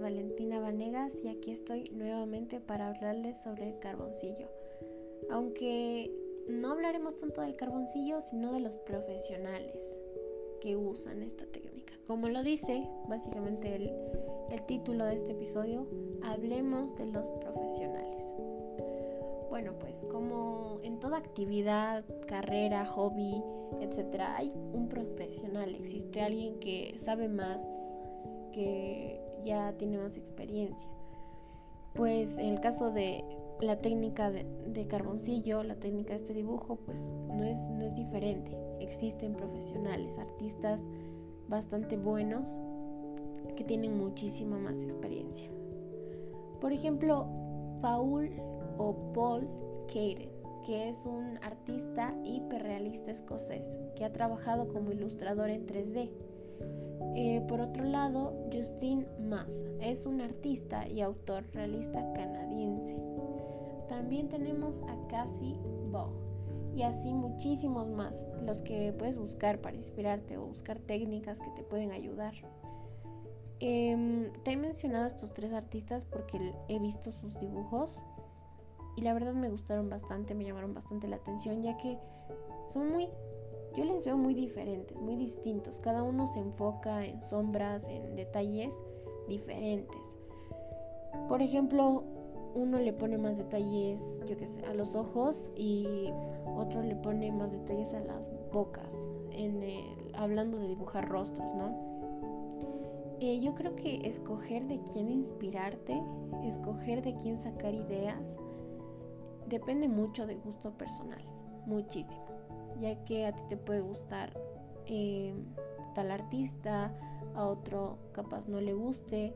Valentina Vanegas y aquí estoy nuevamente para hablarles sobre el carboncillo. Aunque no hablaremos tanto del carboncillo, sino de los profesionales que usan esta técnica. Como lo dice básicamente el, el título de este episodio, hablemos de los profesionales. Bueno, pues como en toda actividad, carrera, hobby, etcétera, hay un profesional, existe alguien que sabe más, que ya tiene más experiencia. Pues en el caso de la técnica de, carboncillo, la técnica de este dibujo, pues no es, no es diferente. Existen profesionales, artistas bastante buenos que tienen muchísima más experiencia. Por ejemplo, Paul o Paul Caden, que es un artista hiperrealista escocés que ha trabajado como ilustrador en 3D. Eh, por otro lado, Justin Mass es un artista y autor realista canadiense. También tenemos a Cassie Bog y así muchísimos más, los que puedes buscar para inspirarte o buscar técnicas que te pueden ayudar. Em, te he mencionado estos tres artistas porque he visto sus dibujos y la verdad me gustaron bastante, me llamaron bastante la atención ya que son muy, yo les veo muy diferentes, muy distintos. Cada uno se enfoca en sombras, en detalles diferentes. Por ejemplo, uno le pone más detalles, yo qué sé, a los ojos y otro le pone más detalles a las bocas, en hablando de dibujar rostros, ¿no? Eh, yo creo que escoger de quién inspirarte, escoger de quién sacar ideas, depende mucho de gusto personal, muchísimo, ya que a ti te puede gustar eh, tal artista, a otro capaz no le guste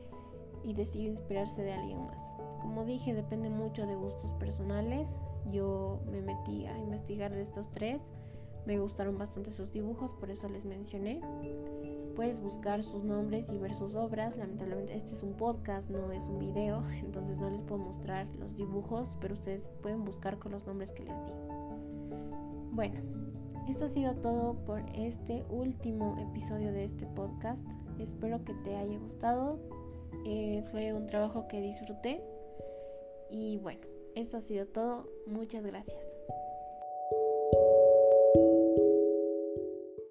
y decide inspirarse de alguien más. Como dije, depende mucho de gustos personales. Yo me metí a investigar de estos tres. Me gustaron bastante sus dibujos, por eso les mencioné. Puedes buscar sus nombres y ver sus obras. Lamentablemente este es un podcast, no es un video, entonces no les puedo mostrar los dibujos, pero ustedes pueden buscar con los nombres que les di. Bueno, esto ha sido todo por este último episodio de este podcast. Espero que te haya gustado. Eh, fue un trabajo que disfruté. Y bueno, eso ha sido todo. Muchas gracias.